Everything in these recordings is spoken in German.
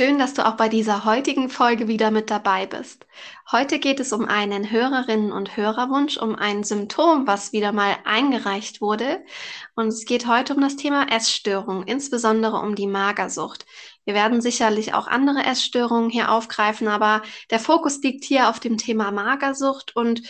Schön, dass du auch bei dieser heutigen Folge wieder mit dabei bist. Heute geht es um einen Hörerinnen- und Hörerwunsch, um ein Symptom, was wieder mal eingereicht wurde. Und es geht heute um das Thema Essstörung, insbesondere um die Magersucht. Wir werden sicherlich auch andere Essstörungen hier aufgreifen, aber der Fokus liegt hier auf dem Thema Magersucht und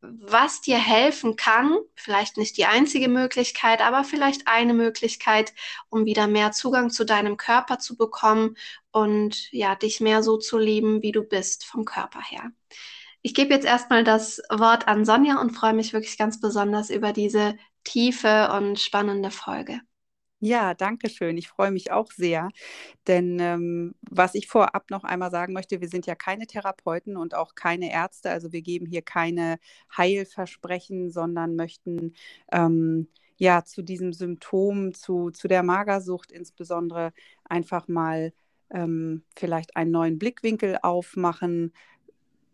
was dir helfen kann, vielleicht nicht die einzige Möglichkeit, aber vielleicht eine Möglichkeit, um wieder mehr Zugang zu deinem Körper zu bekommen und ja, dich mehr so zu lieben, wie du bist vom Körper her. Ich gebe jetzt erstmal das Wort an Sonja und freue mich wirklich ganz besonders über diese tiefe und spannende Folge. Ja, danke schön. Ich freue mich auch sehr. Denn ähm, was ich vorab noch einmal sagen möchte, wir sind ja keine Therapeuten und auch keine Ärzte. Also wir geben hier keine Heilversprechen, sondern möchten ähm, ja zu diesem Symptom, zu, zu der Magersucht insbesondere einfach mal ähm, vielleicht einen neuen Blickwinkel aufmachen,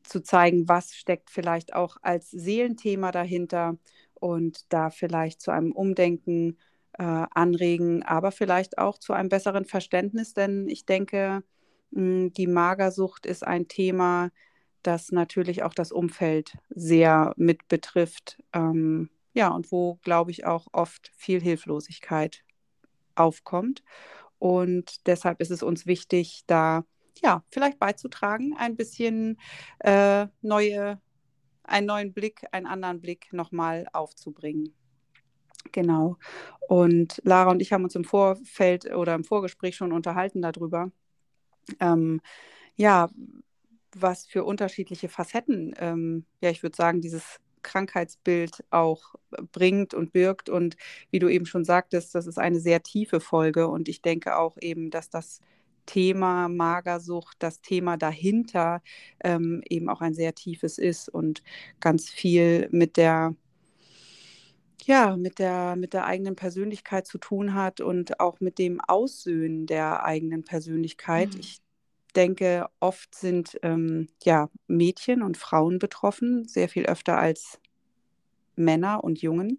zu zeigen, was steckt vielleicht auch als Seelenthema dahinter und da vielleicht zu einem Umdenken anregen, aber vielleicht auch zu einem besseren Verständnis, denn ich denke, hm, die Magersucht ist ein Thema, das natürlich auch das Umfeld sehr mit betrifft. Ähm, ja, und wo, glaube ich, auch oft viel Hilflosigkeit aufkommt. Und deshalb ist es uns wichtig, da ja vielleicht beizutragen, ein bisschen äh, neue, einen neuen Blick, einen anderen Blick nochmal aufzubringen. Genau. Und Lara und ich haben uns im Vorfeld oder im Vorgespräch schon unterhalten darüber. Ähm, ja, was für unterschiedliche Facetten, ähm, ja, ich würde sagen, dieses Krankheitsbild auch bringt und birgt. Und wie du eben schon sagtest, das ist eine sehr tiefe Folge. Und ich denke auch eben, dass das Thema Magersucht, das Thema dahinter ähm, eben auch ein sehr tiefes ist und ganz viel mit der ja, mit der, mit der eigenen Persönlichkeit zu tun hat und auch mit dem Aussöhnen der eigenen Persönlichkeit. Mhm. Ich denke, oft sind ähm, ja, Mädchen und Frauen betroffen, sehr viel öfter als Männer und Jungen.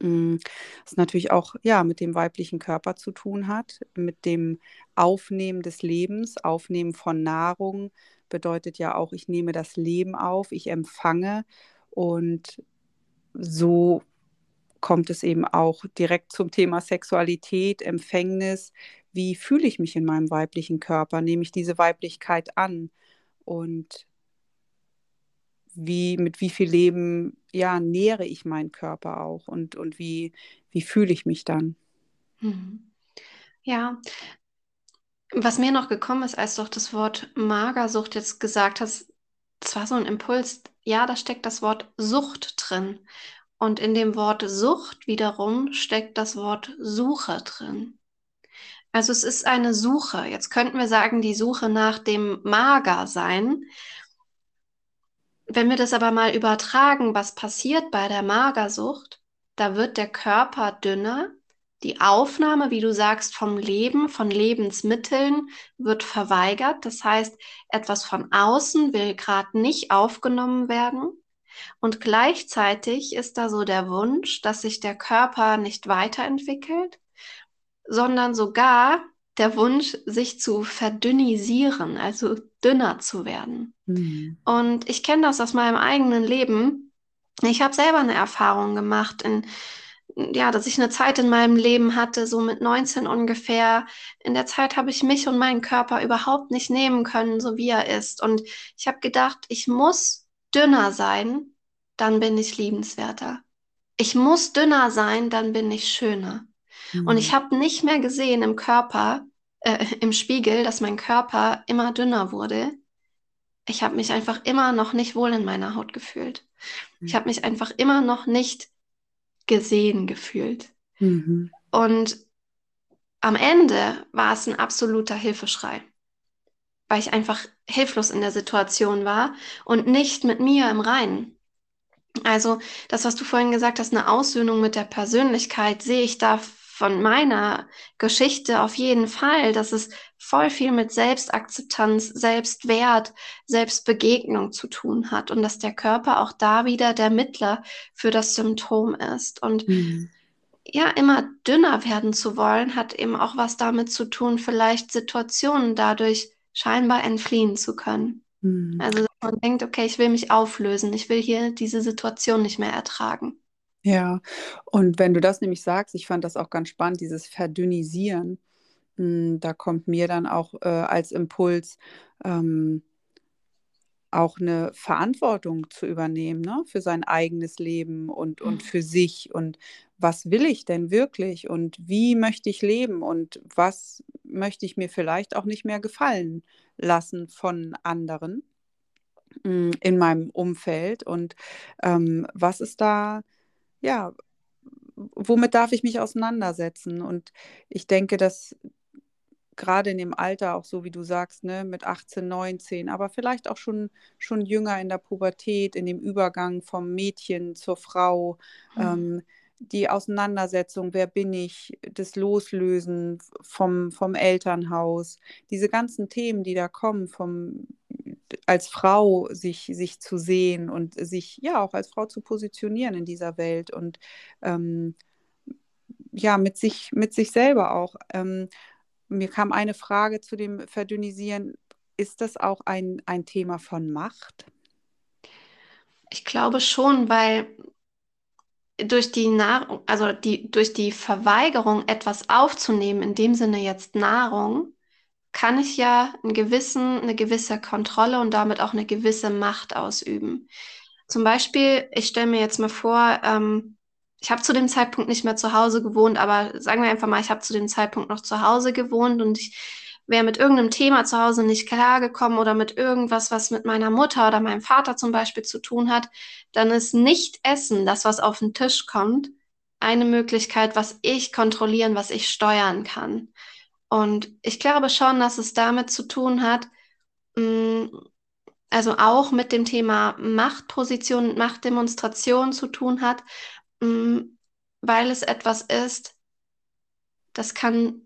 Mm, was natürlich auch ja, mit dem weiblichen Körper zu tun hat, mit dem Aufnehmen des Lebens, Aufnehmen von Nahrung bedeutet ja auch, ich nehme das Leben auf, ich empfange und so kommt es eben auch direkt zum Thema Sexualität, Empfängnis. Wie fühle ich mich in meinem weiblichen Körper? Nehme ich diese Weiblichkeit an? Und wie, mit wie viel Leben ja, nähere ich meinen Körper auch und, und wie, wie fühle ich mich dann? Mhm. Ja, was mir noch gekommen ist, als du auch das Wort Magersucht jetzt gesagt hast, das war so ein Impuls, ja, da steckt das Wort Sucht drin. Und in dem Wort Sucht wiederum steckt das Wort Suche drin. Also es ist eine Suche. Jetzt könnten wir sagen, die Suche nach dem Magersein. Wenn wir das aber mal übertragen, was passiert bei der Magersucht, da wird der Körper dünner, die Aufnahme, wie du sagst, vom Leben, von Lebensmitteln wird verweigert. Das heißt, etwas von außen will gerade nicht aufgenommen werden. Und gleichzeitig ist da so der Wunsch, dass sich der Körper nicht weiterentwickelt, sondern sogar der Wunsch, sich zu verdünnisieren, also dünner zu werden. Mhm. Und ich kenne das aus meinem eigenen Leben. Ich habe selber eine Erfahrung gemacht, in, ja, dass ich eine Zeit in meinem Leben hatte, so mit 19 ungefähr. In der Zeit habe ich mich und meinen Körper überhaupt nicht nehmen können, so wie er ist. Und ich habe gedacht, ich muss dünner sein, dann bin ich liebenswerter. Ich muss dünner sein, dann bin ich schöner. Mhm. Und ich habe nicht mehr gesehen im Körper, äh, im Spiegel, dass mein Körper immer dünner wurde. Ich habe mich einfach immer noch nicht wohl in meiner Haut gefühlt. Mhm. Ich habe mich einfach immer noch nicht gesehen gefühlt. Mhm. Und am Ende war es ein absoluter Hilfeschrei weil ich einfach hilflos in der Situation war und nicht mit mir im Reinen. Also das, was du vorhin gesagt hast, eine Aussöhnung mit der Persönlichkeit, sehe ich da von meiner Geschichte auf jeden Fall, dass es voll viel mit Selbstakzeptanz, Selbstwert, Selbstbegegnung zu tun hat und dass der Körper auch da wieder der Mittler für das Symptom ist. Und mhm. ja, immer dünner werden zu wollen, hat eben auch was damit zu tun, vielleicht Situationen dadurch scheinbar entfliehen zu können. Mhm. Also dass man denkt, okay, ich will mich auflösen, ich will hier diese Situation nicht mehr ertragen. Ja, und wenn du das nämlich sagst, ich fand das auch ganz spannend, dieses Verdünnisieren, hm, da kommt mir dann auch äh, als Impuls ähm, auch eine Verantwortung zu übernehmen, ne, für sein eigenes Leben und, und mhm. für sich. Und was will ich denn wirklich? Und wie möchte ich leben? Und was möchte ich mir vielleicht auch nicht mehr gefallen lassen von anderen hm, in meinem Umfeld? Und ähm, was ist da ja, womit darf ich mich auseinandersetzen? Und ich denke, dass gerade in dem Alter, auch so wie du sagst, ne, mit 18, 19, aber vielleicht auch schon, schon jünger in der Pubertät, in dem Übergang vom Mädchen zur Frau, mhm. ähm, die Auseinandersetzung, wer bin ich, das Loslösen vom, vom Elternhaus, diese ganzen Themen, die da kommen, vom als Frau sich, sich zu sehen und sich ja auch als Frau zu positionieren in dieser Welt und ähm, ja, mit sich, mit sich selber auch. Ähm, mir kam eine Frage zu dem Verdünnisieren. Ist das auch ein, ein Thema von Macht? Ich glaube schon, weil durch die Nahrung, also die, durch die Verweigerung, etwas aufzunehmen, in dem Sinne jetzt Nahrung, kann ich ja einen gewissen, eine gewisse Kontrolle und damit auch eine gewisse Macht ausüben. Zum Beispiel, ich stelle mir jetzt mal vor, ähm, ich habe zu dem Zeitpunkt nicht mehr zu Hause gewohnt, aber sagen wir einfach mal, ich habe zu dem Zeitpunkt noch zu Hause gewohnt und ich wäre mit irgendeinem Thema zu Hause nicht klargekommen oder mit irgendwas, was mit meiner Mutter oder meinem Vater zum Beispiel zu tun hat, dann ist nicht Essen, das was auf den Tisch kommt, eine Möglichkeit, was ich kontrollieren, was ich steuern kann. Und ich glaube schon, dass es damit zu tun hat, mm, also auch mit dem Thema Machtposition, Machtdemonstration zu tun hat, mm, weil es etwas ist, das kann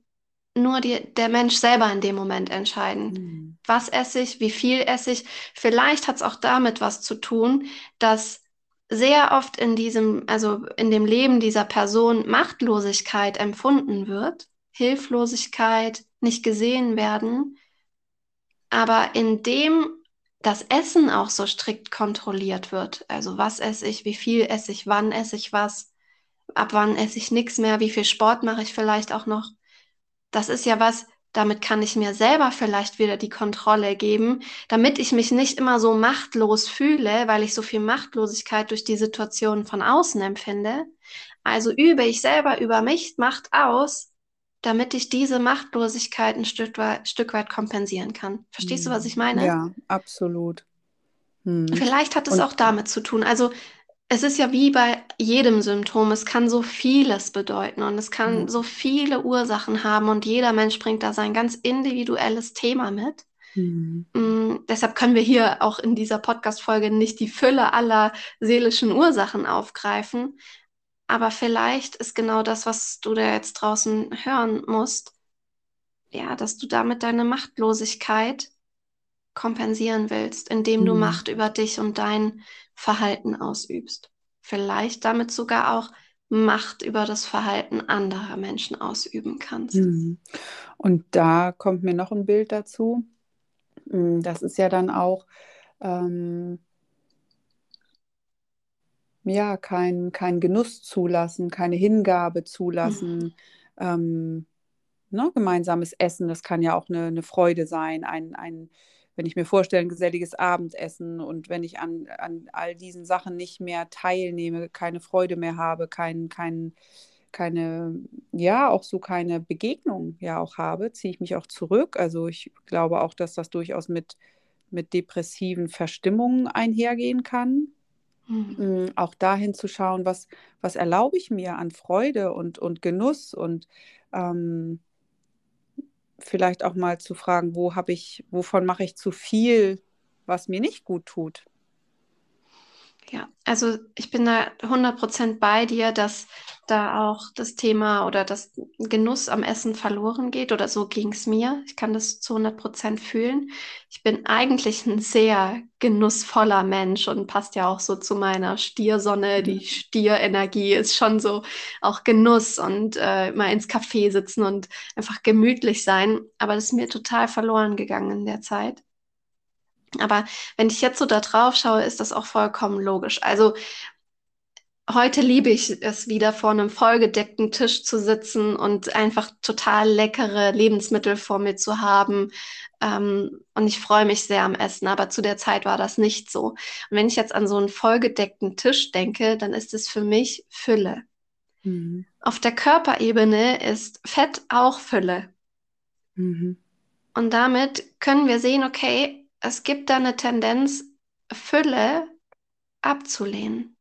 nur die, der Mensch selber in dem Moment entscheiden. Mhm. Was esse ich, wie viel esse ich. Vielleicht hat es auch damit was zu tun, dass sehr oft in diesem, also in dem Leben dieser Person Machtlosigkeit empfunden wird Hilflosigkeit, nicht gesehen werden. Aber indem das Essen auch so strikt kontrolliert wird, also was esse ich, wie viel esse ich, wann esse ich was, ab wann esse ich nichts mehr, wie viel Sport mache ich vielleicht auch noch, das ist ja was, damit kann ich mir selber vielleicht wieder die Kontrolle geben, damit ich mich nicht immer so machtlos fühle, weil ich so viel Machtlosigkeit durch die Situation von außen empfinde. Also übe ich selber über mich Macht aus, damit ich diese Machtlosigkeit ein Stück weit, Stück weit kompensieren kann. Verstehst du, was ich meine? Ja, absolut. Hm. Vielleicht hat es Und, auch damit zu tun. Also es ist ja wie bei jedem Symptom, es kann so vieles bedeuten und es kann ja. so viele Ursachen haben und jeder Mensch bringt da sein ganz individuelles Thema mit. Mhm. Mm, deshalb können wir hier auch in dieser Podcast-Folge nicht die Fülle aller seelischen Ursachen aufgreifen. Aber vielleicht ist genau das, was du da jetzt draußen hören musst, ja, dass du damit deine Machtlosigkeit kompensieren willst, indem du mhm. Macht über dich und dein Verhalten ausübst. Vielleicht damit sogar auch Macht über das Verhalten anderer Menschen ausüben kannst. Mhm. Und da kommt mir noch ein Bild dazu. Mm, das ist ja dann auch ähm, ja, kein, kein Genuss zulassen, keine Hingabe zulassen. Mhm. Ähm, ne, gemeinsames Essen, das kann ja auch eine, eine Freude sein, ein, ein, wenn ich mir vorstelle, ein geselliges Abendessen und wenn ich an, an all diesen Sachen nicht mehr teilnehme, keine Freude mehr habe, kein, kein, keine, ja, auch so keine Begegnung ja auch habe, ziehe ich mich auch zurück. Also ich glaube auch, dass das durchaus mit, mit depressiven Verstimmungen einhergehen kann. Mhm. Mm, auch dahin zu schauen, was, was erlaube ich mir an Freude und, und Genuss und ähm, vielleicht auch mal zu fragen, wo habe ich, wovon mache ich zu viel, was mir nicht gut tut. Ja, also ich bin da 100% bei dir, dass da auch das Thema oder das Genuss am Essen verloren geht oder so ging es mir. Ich kann das zu 100 Prozent fühlen. Ich bin eigentlich ein sehr genussvoller Mensch und passt ja auch so zu meiner Stiersonne. Die Stierenergie ist schon so auch Genuss und äh, mal ins Café sitzen und einfach gemütlich sein. Aber das ist mir total verloren gegangen in der Zeit. Aber wenn ich jetzt so da drauf schaue, ist das auch vollkommen logisch. Also heute liebe ich es wieder vor einem vollgedeckten Tisch zu sitzen und einfach total leckere Lebensmittel vor mir zu haben. Ähm, und ich freue mich sehr am Essen, aber zu der Zeit war das nicht so. Und wenn ich jetzt an so einen vollgedeckten Tisch denke, dann ist es für mich Fülle. Mhm. Auf der Körperebene ist Fett auch Fülle. Mhm. Und damit können wir sehen, okay, es gibt da eine Tendenz, Fülle abzulehnen.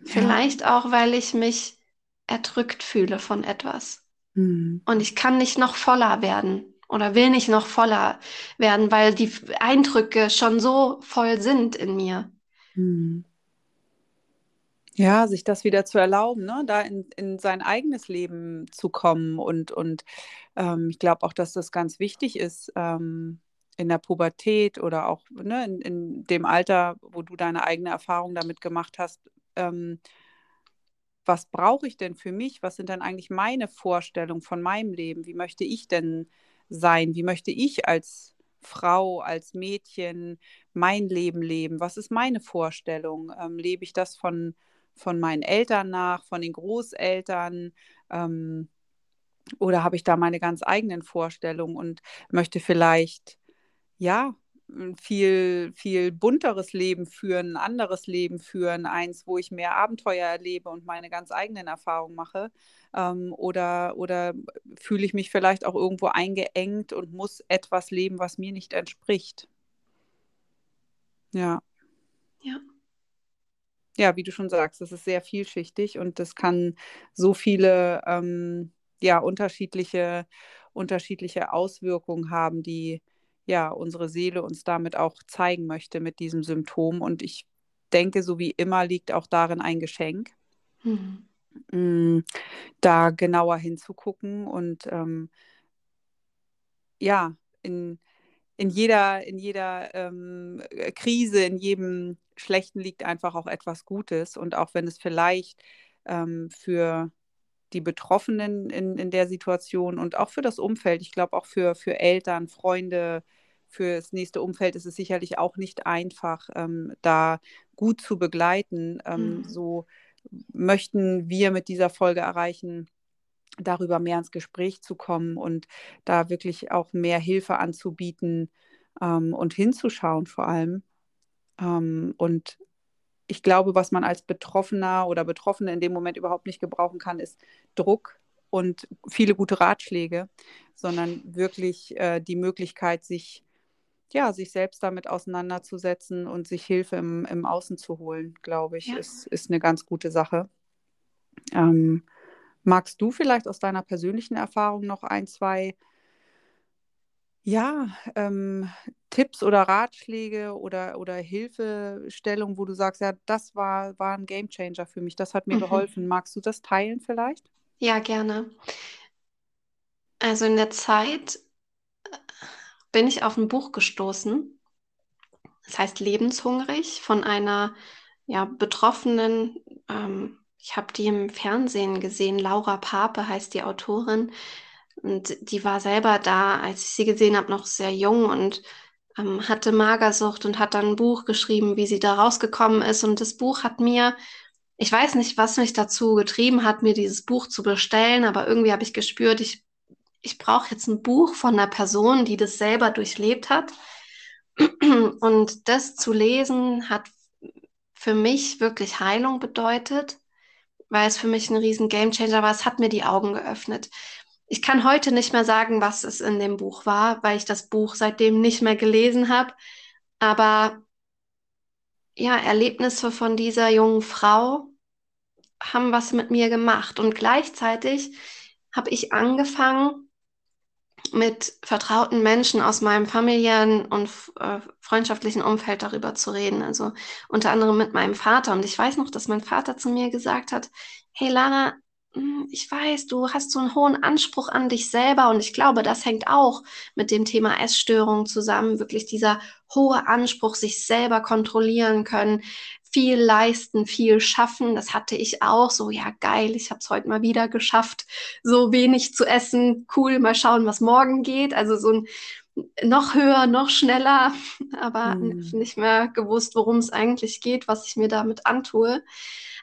Ja. Vielleicht auch, weil ich mich erdrückt fühle von etwas. Mhm. Und ich kann nicht noch voller werden oder will nicht noch voller werden, weil die Eindrücke schon so voll sind in mir. Mhm. Ja, sich das wieder zu erlauben, ne? da in, in sein eigenes Leben zu kommen. Und, und ähm, ich glaube auch, dass das ganz wichtig ist, ähm, in der Pubertät oder auch ne, in, in, dem Alter, wo du deine eigene Erfahrung damit gemacht hast, ähm, was brauche ich denn für mich? Was sind denn eigentlich meine Vorstellungen von meinem Leben? Wie möchte ich denn sein? Wie möchte ich als Frau, als Mädchen mein Leben leben? Was ist meine Vorstellung? Ähm, lebe ich das von, von meinen Eltern nach, von den Großeltern? Ähm, oder habe ich da meine ganz eigenen Vorstellungen und möchte vielleicht ja, ein viel, viel bunteres Leben führen, ein anderes Leben führen, eins, wo ich mehr Abenteuer erlebe und meine ganz eigenen Erfahrungen mache? Ähm, oder, oder fühle ich mich vielleicht auch irgendwo eingeengt und muss etwas leben, was mir nicht entspricht? Ja. Ja. Ja, wie du schon sagst, das ist sehr vielschichtig und das kann so viele ähm, ja, unterschiedliche, unterschiedliche Auswirkungen haben, die, ja, unsere Seele uns damit auch zeigen möchte mit diesem Symptom. Und ich denke, so wie immer liegt auch darin ein Geschenk, mhm. da genauer hinzugucken und ähm, ja, in, in jeder, in jeder ähm, Krise, in jedem Schlechten liegt einfach auch etwas Gutes. Und auch wenn es vielleicht ähm, für die Betroffenen in, in der Situation und auch für das Umfeld, ich glaube auch für, für Eltern, Freunde, für das nächste Umfeld ist es sicherlich auch nicht einfach, ähm, da gut zu begleiten. Ähm, mhm. So möchten wir mit dieser Folge erreichen, darüber mehr ins Gespräch zu kommen und da wirklich auch mehr Hilfe anzubieten ähm, und hinzuschauen vor allem. Ähm, und ich glaube, was man als Betroffener oder Betroffene in dem Moment überhaupt nicht gebrauchen kann, ist Druck und viele gute Ratschläge, sondern wirklich äh, die Möglichkeit, sich ja, sich selbst damit auseinanderzusetzen und sich Hilfe im, im Außen zu holen, glaube ich, ja. ist, ist eine ganz gute Sache. Ähm, magst du vielleicht aus deiner persönlichen Erfahrung noch ein, zwei ja, ähm, Tipps oder Ratschläge oder, oder Hilfestellung, wo du sagst, ja, das war, war ein Gamechanger für mich, das hat mir mhm. geholfen. Magst du das teilen vielleicht? Ja, gerne. Also in der Zeit bin ich auf ein Buch gestoßen. Das heißt Lebenshungrig von einer ja, Betroffenen. Ähm, ich habe die im Fernsehen gesehen. Laura Pape heißt die Autorin. Und die war selber da, als ich sie gesehen habe, noch sehr jung und ähm, hatte Magersucht und hat dann ein Buch geschrieben, wie sie da rausgekommen ist. Und das Buch hat mir, ich weiß nicht, was mich dazu getrieben hat, mir dieses Buch zu bestellen, aber irgendwie habe ich gespürt, ich ich brauche jetzt ein Buch von einer Person, die das selber durchlebt hat. Und das zu lesen hat für mich wirklich Heilung bedeutet, weil es für mich ein riesen Gamechanger war. Es hat mir die Augen geöffnet. Ich kann heute nicht mehr sagen, was es in dem Buch war, weil ich das Buch seitdem nicht mehr gelesen habe. Aber ja, Erlebnisse von dieser jungen Frau haben was mit mir gemacht. Und gleichzeitig habe ich angefangen, mit vertrauten Menschen aus meinem familiären und äh, freundschaftlichen Umfeld darüber zu reden. Also unter anderem mit meinem Vater. Und ich weiß noch, dass mein Vater zu mir gesagt hat, hey Lara, ich weiß, du hast so einen hohen Anspruch an dich selber und ich glaube, das hängt auch mit dem Thema Essstörung zusammen. Wirklich dieser hohe Anspruch, sich selber kontrollieren können, viel leisten, viel schaffen. Das hatte ich auch. So, ja, geil, ich habe es heute mal wieder geschafft, so wenig zu essen. Cool, mal schauen, was morgen geht. Also so ein noch höher, noch schneller, aber hm. nicht mehr gewusst, worum es eigentlich geht, was ich mir damit antue.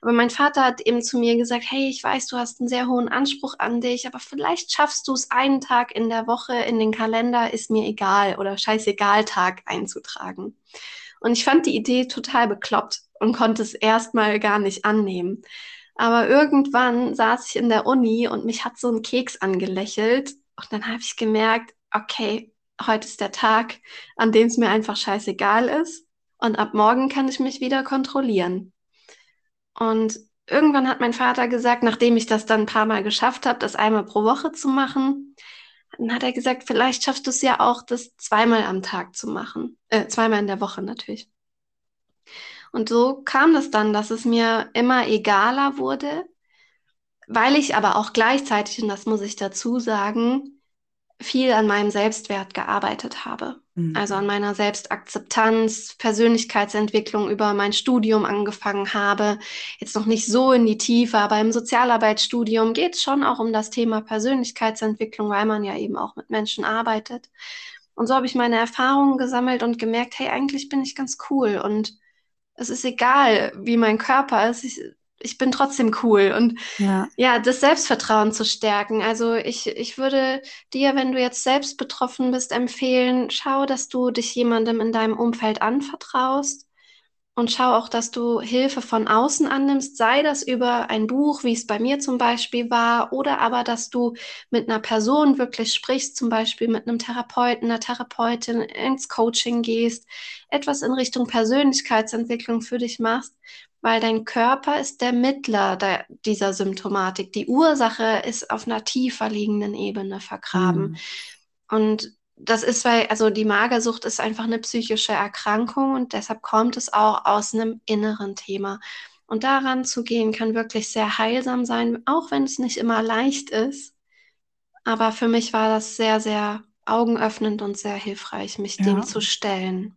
Aber mein Vater hat eben zu mir gesagt, hey, ich weiß, du hast einen sehr hohen Anspruch an dich, aber vielleicht schaffst du es einen Tag in der Woche in den Kalender, ist mir egal oder scheißegal Tag einzutragen. Und ich fand die Idee total bekloppt und konnte es erstmal gar nicht annehmen. Aber irgendwann saß ich in der Uni und mich hat so ein Keks angelächelt und dann habe ich gemerkt, okay, heute ist der Tag, an dem es mir einfach scheißegal ist und ab morgen kann ich mich wieder kontrollieren. Und irgendwann hat mein Vater gesagt, nachdem ich das dann ein paar Mal geschafft habe, das einmal pro Woche zu machen, dann hat er gesagt, vielleicht schaffst du es ja auch, das zweimal am Tag zu machen. Äh, zweimal in der Woche natürlich. Und so kam das dann, dass es mir immer egaler wurde, weil ich aber auch gleichzeitig, und das muss ich dazu sagen, viel an meinem Selbstwert gearbeitet habe. Mhm. Also an meiner Selbstakzeptanz, Persönlichkeitsentwicklung über mein Studium angefangen habe. Jetzt noch nicht so in die Tiefe, aber im Sozialarbeitsstudium geht es schon auch um das Thema Persönlichkeitsentwicklung, weil man ja eben auch mit Menschen arbeitet. Und so habe ich meine Erfahrungen gesammelt und gemerkt, hey, eigentlich bin ich ganz cool und es ist egal, wie mein Körper ist. Ich, ich bin trotzdem cool und ja. ja, das Selbstvertrauen zu stärken. Also ich, ich würde dir, wenn du jetzt selbst betroffen bist, empfehlen, schau, dass du dich jemandem in deinem Umfeld anvertraust und schau auch, dass du Hilfe von außen annimmst, sei das über ein Buch, wie es bei mir zum Beispiel war, oder aber, dass du mit einer Person wirklich sprichst, zum Beispiel mit einem Therapeuten, einer Therapeutin ins Coaching gehst, etwas in Richtung Persönlichkeitsentwicklung für dich machst weil dein Körper ist der Mittler der, dieser Symptomatik. Die Ursache ist auf einer tiefer liegenden Ebene vergraben. Mhm. Und das ist, weil, also die Magersucht ist einfach eine psychische Erkrankung und deshalb kommt es auch aus einem inneren Thema. Und daran zu gehen kann wirklich sehr heilsam sein, auch wenn es nicht immer leicht ist. Aber für mich war das sehr, sehr augenöffnend und sehr hilfreich, mich ja. dem zu stellen.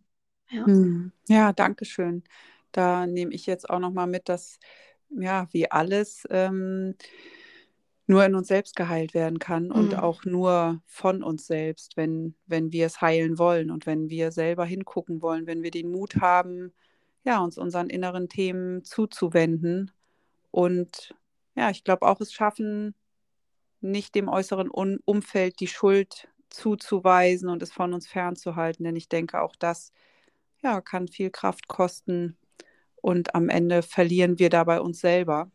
Ja, hm. ja danke schön. Da nehme ich jetzt auch nochmal mit, dass ja, wie alles ähm, nur in uns selbst geheilt werden kann mhm. und auch nur von uns selbst, wenn, wenn wir es heilen wollen und wenn wir selber hingucken wollen, wenn wir den Mut haben, ja, uns unseren inneren Themen zuzuwenden und ja, ich glaube auch es schaffen, nicht dem äußeren Un Umfeld die Schuld zuzuweisen und es von uns fernzuhalten, denn ich denke, auch das ja, kann viel Kraft kosten, und am Ende verlieren wir dabei uns selber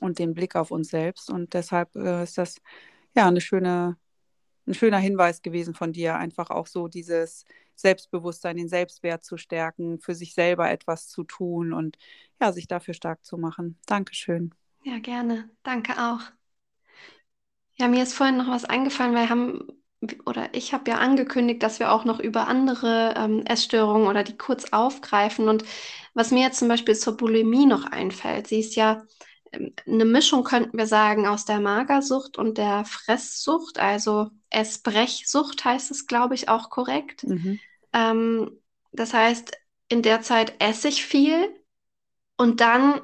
und den Blick auf uns selbst. Und deshalb äh, ist das ja eine schöne, ein schöner Hinweis gewesen von dir, einfach auch so dieses Selbstbewusstsein, den Selbstwert zu stärken, für sich selber etwas zu tun und ja, sich dafür stark zu machen. Dankeschön. Ja, gerne. Danke auch. Ja, mir ist vorhin noch was eingefallen, weil wir haben oder ich habe ja angekündigt, dass wir auch noch über andere ähm, Essstörungen oder die kurz aufgreifen. Und was mir jetzt zum Beispiel zur Bulimie noch einfällt, sie ist ja ähm, eine Mischung, könnten wir sagen, aus der Magersucht und der Fresssucht, also Essbrechsucht heißt es, glaube ich, auch korrekt. Mhm. Ähm, das heißt, in der Zeit esse ich viel und dann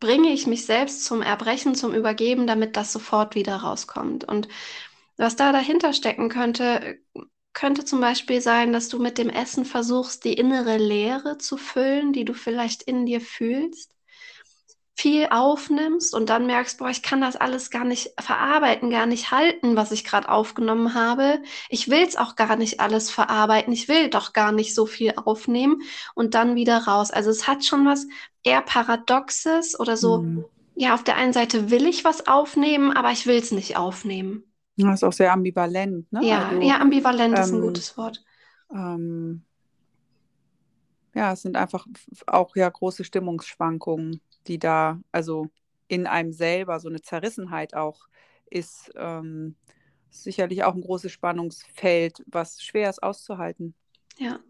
bringe ich mich selbst zum Erbrechen, zum Übergeben, damit das sofort wieder rauskommt. Und was da dahinter stecken könnte, könnte zum Beispiel sein, dass du mit dem Essen versuchst, die innere Leere zu füllen, die du vielleicht in dir fühlst, viel aufnimmst und dann merkst, boah, ich kann das alles gar nicht verarbeiten, gar nicht halten, was ich gerade aufgenommen habe. Ich will es auch gar nicht alles verarbeiten. Ich will doch gar nicht so viel aufnehmen und dann wieder raus. Also es hat schon was eher Paradoxes oder so. Mhm. Ja, auf der einen Seite will ich was aufnehmen, aber ich will es nicht aufnehmen. Das ist auch sehr ambivalent, ne? Ja, also, ja ambivalent ähm, ist ein ähm, gutes Wort. Ähm, ja, es sind einfach auch ja große Stimmungsschwankungen, die da, also in einem selber, so eine Zerrissenheit auch ist. Ähm, sicherlich auch ein großes Spannungsfeld, was schwer ist auszuhalten. Ja.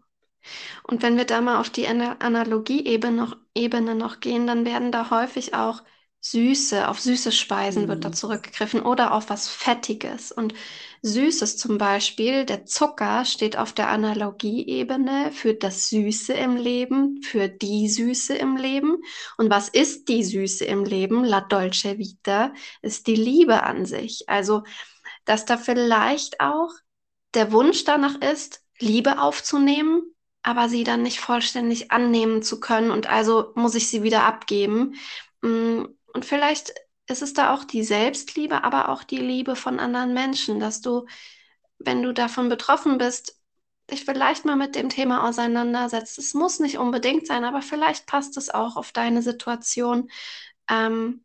Und wenn wir da mal auf die Analogieebene noch, Ebene noch gehen, dann werden da häufig auch Süße, auf süße Speisen wird da Mhm. zurückgegriffen oder auf was Fettiges. Und Süßes zum Beispiel, der Zucker steht auf der Analogieebene für das Süße im Leben, für die Süße im Leben. Und was ist die Süße im Leben? La Dolce Vita ist die Liebe an sich. Also, dass da vielleicht auch der Wunsch danach ist, Liebe aufzunehmen, aber sie dann nicht vollständig annehmen zu können und also muss ich sie wieder abgeben. Und vielleicht ist es da auch die Selbstliebe, aber auch die Liebe von anderen Menschen, dass du, wenn du davon betroffen bist, dich vielleicht mal mit dem Thema auseinandersetzt. Es muss nicht unbedingt sein, aber vielleicht passt es auch auf deine Situation, ähm,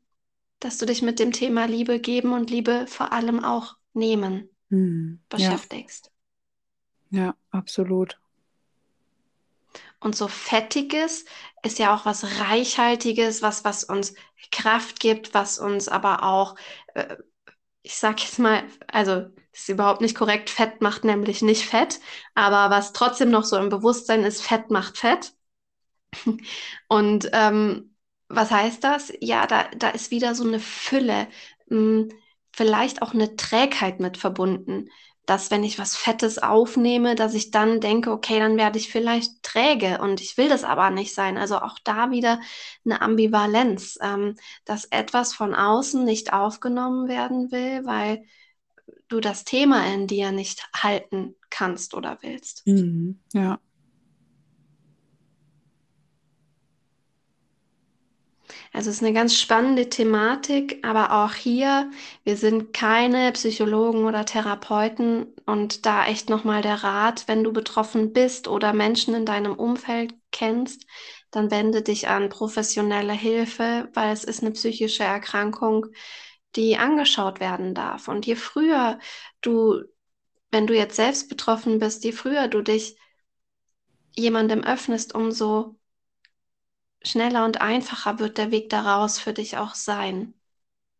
dass du dich mit dem Thema Liebe geben und Liebe vor allem auch nehmen. Ja, beschäftigst. ja, absolut. Und so Fettiges ist ja auch was Reichhaltiges, was, was uns Kraft gibt, was uns aber auch, äh, ich sag jetzt mal, also ist überhaupt nicht korrekt, Fett macht nämlich nicht Fett, aber was trotzdem noch so im Bewusstsein ist, Fett macht Fett. Und ähm, was heißt das? Ja, da, da ist wieder so eine Fülle, mh, vielleicht auch eine Trägheit mit verbunden, dass wenn ich was Fettes aufnehme, dass ich dann denke, okay, dann werde ich vielleicht träge und ich will das aber nicht sein. Also auch da wieder eine Ambivalenz, ähm, dass etwas von außen nicht aufgenommen werden will, weil du das Thema in dir nicht halten kannst oder willst. Mhm. Ja, Also es ist eine ganz spannende Thematik, aber auch hier, wir sind keine Psychologen oder Therapeuten und da echt nochmal der Rat, wenn du betroffen bist oder Menschen in deinem Umfeld kennst, dann wende dich an professionelle Hilfe, weil es ist eine psychische Erkrankung, die angeschaut werden darf. Und je früher du, wenn du jetzt selbst betroffen bist, je früher du dich jemandem öffnest, umso schneller und einfacher wird der Weg daraus für dich auch sein.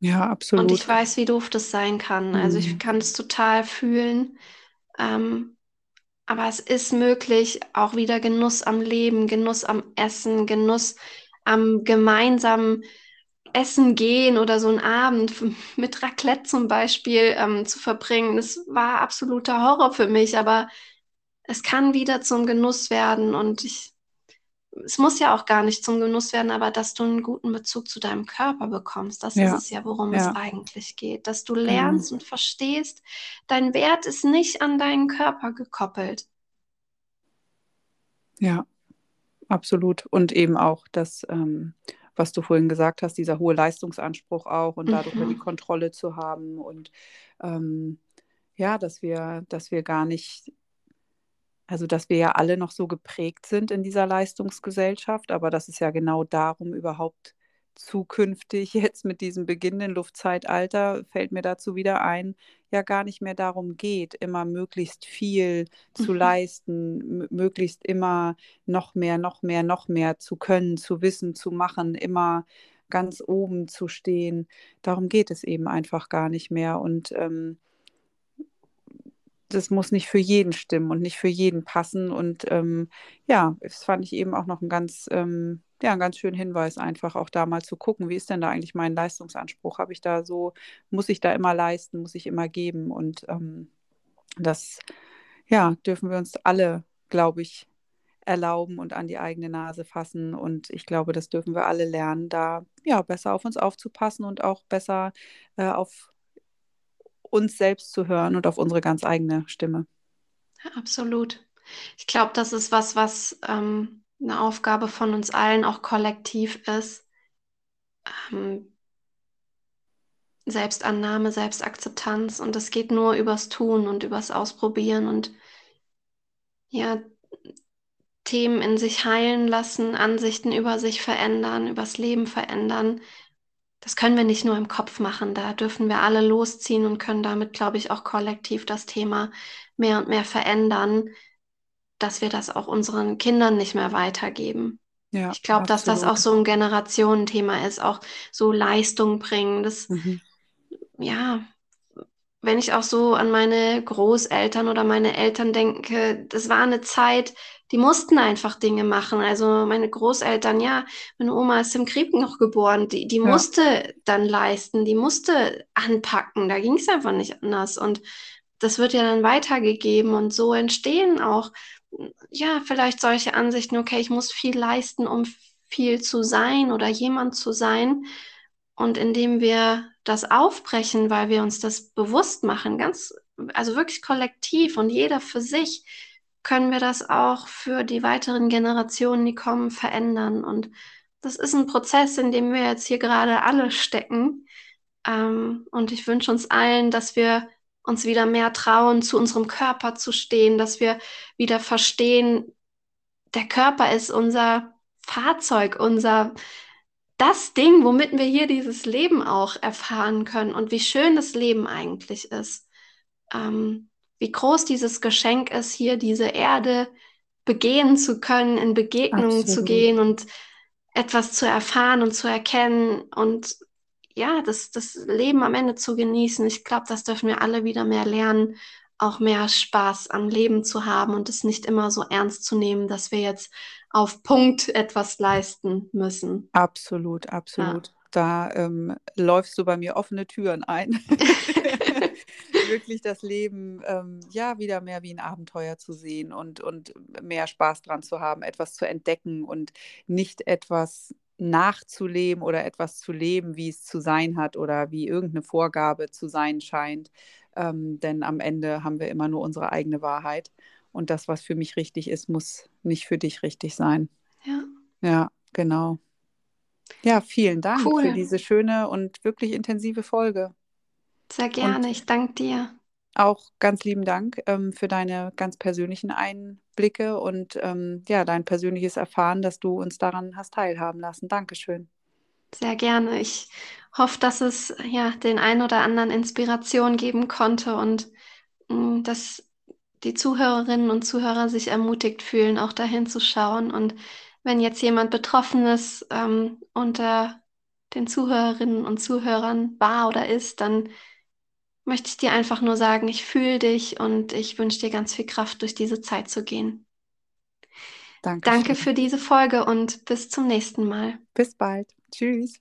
ja, Und absolut. ich weiß, wie doof das sein kann. Also ich Mhm. kann es total fühlen. Ähm, aber es ist möglich, auch wieder Genuss am Leben, Genuss am Essen, Genuss am gemeinsamen Essen gehen oder so einen Abend mit Raclette zum Beispiel ähm, zu verbringen. Das war absoluter Horror für mich, aber es kann wieder zum Genuss werden und ich es muss ja auch gar nicht zum Genuss werden, aber dass du einen guten Bezug zu deinem Körper bekommst, das ist Ja, es ja, worum es ja, eigentlich geht. Dass du genau. lernst und verstehst, dein Wert ist nicht an deinen Körper gekoppelt. Ja, absolut. Und eben auch das, ähm, was du vorhin gesagt hast, dieser hohe Leistungsanspruch auch und dadurch ja die Mhm. Kontrolle zu haben und ähm, ja, dass wir, dass wir gar nicht, also dass wir ja alle noch so geprägt sind in dieser Leistungsgesellschaft, aber dass es ja genau darum überhaupt zukünftig jetzt mit diesem beginnenden Luftzeitalter, fällt mir dazu wieder ein, ja gar nicht mehr darum geht, immer möglichst viel zu Mhm. leisten, möglichst immer noch mehr, noch mehr, noch mehr zu können, zu wissen, zu machen, immer ganz oben zu stehen. Darum geht es eben einfach gar nicht mehr. Und ähm, das muss nicht für jeden stimmen und nicht für jeden passen. Und ähm, ja, das fand ich eben auch noch ein ganz, ähm, ja, einen ganz schönen Hinweis, einfach auch da mal zu gucken, wie ist denn da eigentlich mein Leistungsanspruch? Habe ich da so, muss ich da immer leisten, muss ich immer geben? Und ähm, das, ja, dürfen wir uns alle, glaube ich, erlauben und an die eigene Nase fassen. Und ich glaube, das dürfen wir alle lernen, da ja besser auf uns aufzupassen und auch besser äh, auf uns selbst zu hören und auf unsere ganz eigene Stimme. Ja, absolut. Ich glaube, das ist was, was ähm, eine Aufgabe von uns allen auch kollektiv ist. Ähm, Selbstannahme, Selbstakzeptanz und das geht nur übers Tun und übers Ausprobieren und ja, Themen in sich heilen lassen, Ansichten über sich verändern, übers Leben verändern. Das können wir nicht nur im Kopf machen, da dürfen wir alle losziehen und können damit, glaube ich, auch kollektiv das Thema mehr und mehr verändern, dass wir das auch unseren Kindern nicht mehr weitergeben. Ja, Ich glaube, dass das auch so ein Generationenthema ist, auch so Leistung bringen. Das, Mhm. ja, wenn ich auch so an meine Großeltern oder meine Eltern denke, das war eine Zeit, die mussten einfach Dinge machen. Also meine Großeltern, ja, meine Oma ist im Krieg noch geboren, die, die ja. musste dann leisten, die musste anpacken, da ging es einfach nicht anders. Und das wird ja dann weitergegeben und so entstehen auch, ja, vielleicht solche Ansichten, okay, ich muss viel leisten, um viel zu sein oder jemand zu sein. Und indem wir das aufbrechen, weil wir uns das bewusst machen, ganz, also wirklich kollektiv und jeder für sich, können wir das auch für die weiteren Generationen, die kommen, verändern. Und das ist ein Prozess, in dem wir jetzt hier gerade alle stecken. Ähm, und ich wünsche uns allen, dass wir uns wieder mehr trauen, zu unserem Körper zu stehen, dass wir wieder verstehen, der Körper ist unser Fahrzeug, unser das Ding, womit wir hier dieses Leben auch erfahren können und wie schön das Leben eigentlich ist. Ähm, wie groß dieses Geschenk ist, hier diese Erde begehen zu können, in Begegnungen Absolut. zu gehen und etwas zu erfahren und zu erkennen und ja, das, das Leben am Ende zu genießen. Ich glaube, das dürfen wir alle wieder mehr lernen, auch mehr Spaß am Leben zu haben und es nicht immer so ernst zu nehmen, dass wir jetzt auf Punkt etwas leisten müssen. Absolut, absolut. Ja. Da ähm, läufst du bei mir offene Türen ein. wirklich das Leben ähm, ja wieder mehr wie ein Abenteuer zu sehen und, und mehr Spaß dran zu haben, etwas zu entdecken und nicht etwas nachzuleben oder etwas zu leben, wie es zu sein hat oder wie irgendeine Vorgabe zu sein scheint. Ähm, denn am Ende haben wir immer nur unsere eigene Wahrheit. Und das, was für mich richtig ist, muss nicht für dich richtig sein. Ja. Ja, genau. Ja, vielen Dank cool. für diese schöne und wirklich intensive Folge. Sehr gerne, und ich danke dir. Auch ganz lieben Dank ähm, für deine ganz persönlichen Einblicke und ähm, ja, dein persönliches Erfahren, dass du uns daran hast teilhaben lassen. Dankeschön. Sehr gerne. Ich hoffe, dass es ja den ein oder anderen Inspiration geben konnte und mh, mm, dass die Zuhörerinnen und Zuhörer sich ermutigt fühlen, auch dahin zu schauen. Und wenn jetzt jemand betroffen ist ähm, unter den Zuhörerinnen und Zuhörern war oder ist, dann möchte ich dir einfach nur sagen, ich fühle dich und ich wünsche dir ganz viel Kraft, durch diese Zeit zu gehen. Danke, Danke für diese Folge und bis zum nächsten Mal. Bis bald. Tschüss.